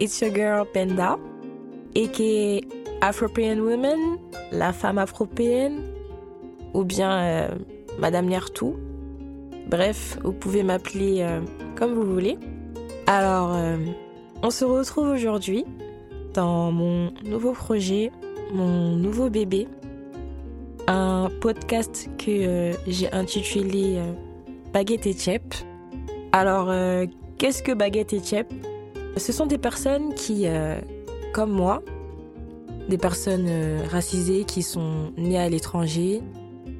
it's your girl Penda, aka Afropean Woman, la femme afropéenne, ou bien euh, Madame Nertou. Bref, vous pouvez m'appeler euh, comme vous voulez. Alors, euh, on se retrouve aujourd'hui dans mon nouveau projet, mon nouveau bébé, un podcast que j'ai intitulé Baguette et Chep. Alors, qu'est-ce que Baguette et Chep Ce sont des personnes qui, comme moi, des personnes racisées qui sont nées à l'étranger,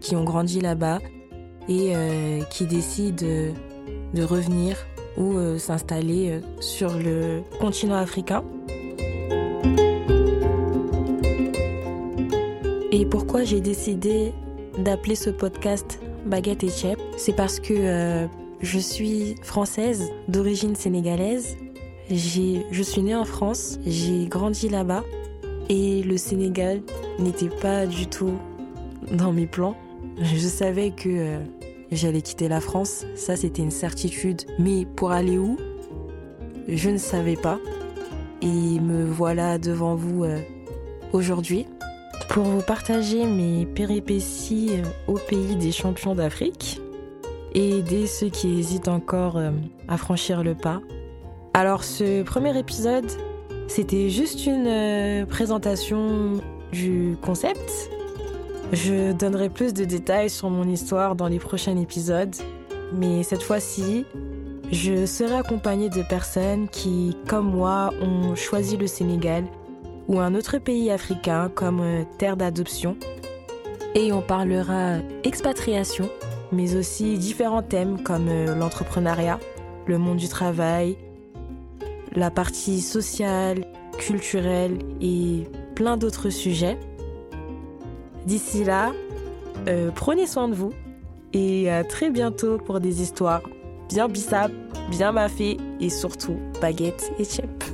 qui ont grandi là-bas et euh, qui décident de revenir ou euh, s'installer euh, sur le continent africain. Et pourquoi j'ai décidé d'appeler ce podcast Baguette et Chep C'est parce que je suis française d'origine sénégalaise. Je suis née en France, j'ai grandi là-bas et le Sénégal n'était pas du tout dans mes plans. Je savais que euh, j'allais quitter la France, ça c'était une certitude. Mais pour aller où? Je ne savais pas. Et me voilà devant vous euh, aujourd'hui pour vous partager mes péripéties euh, au pays des champions d'Afrique et aider ceux qui hésitent encore à franchir le pas. Alors ce premier épisode, c'était juste une présentation du concept je donnerai plus de détails sur mon histoire dans les prochains épisodes, mais cette fois-ci, je serai accompagnée de personnes qui, comme moi, ont choisi le Sénégal ou un autre pays africain comme euh, terre d'adoption. Et on parlera expatriation, mais aussi différents thèmes comme euh, l'entrepreneuriat, le monde du travail, la partie sociale, culturelle et plein d'autres sujets. D'ici là, euh, prenez soin de vous et à très bientôt pour des histoires bien bissap, bien maffées et surtout baguettes et chips.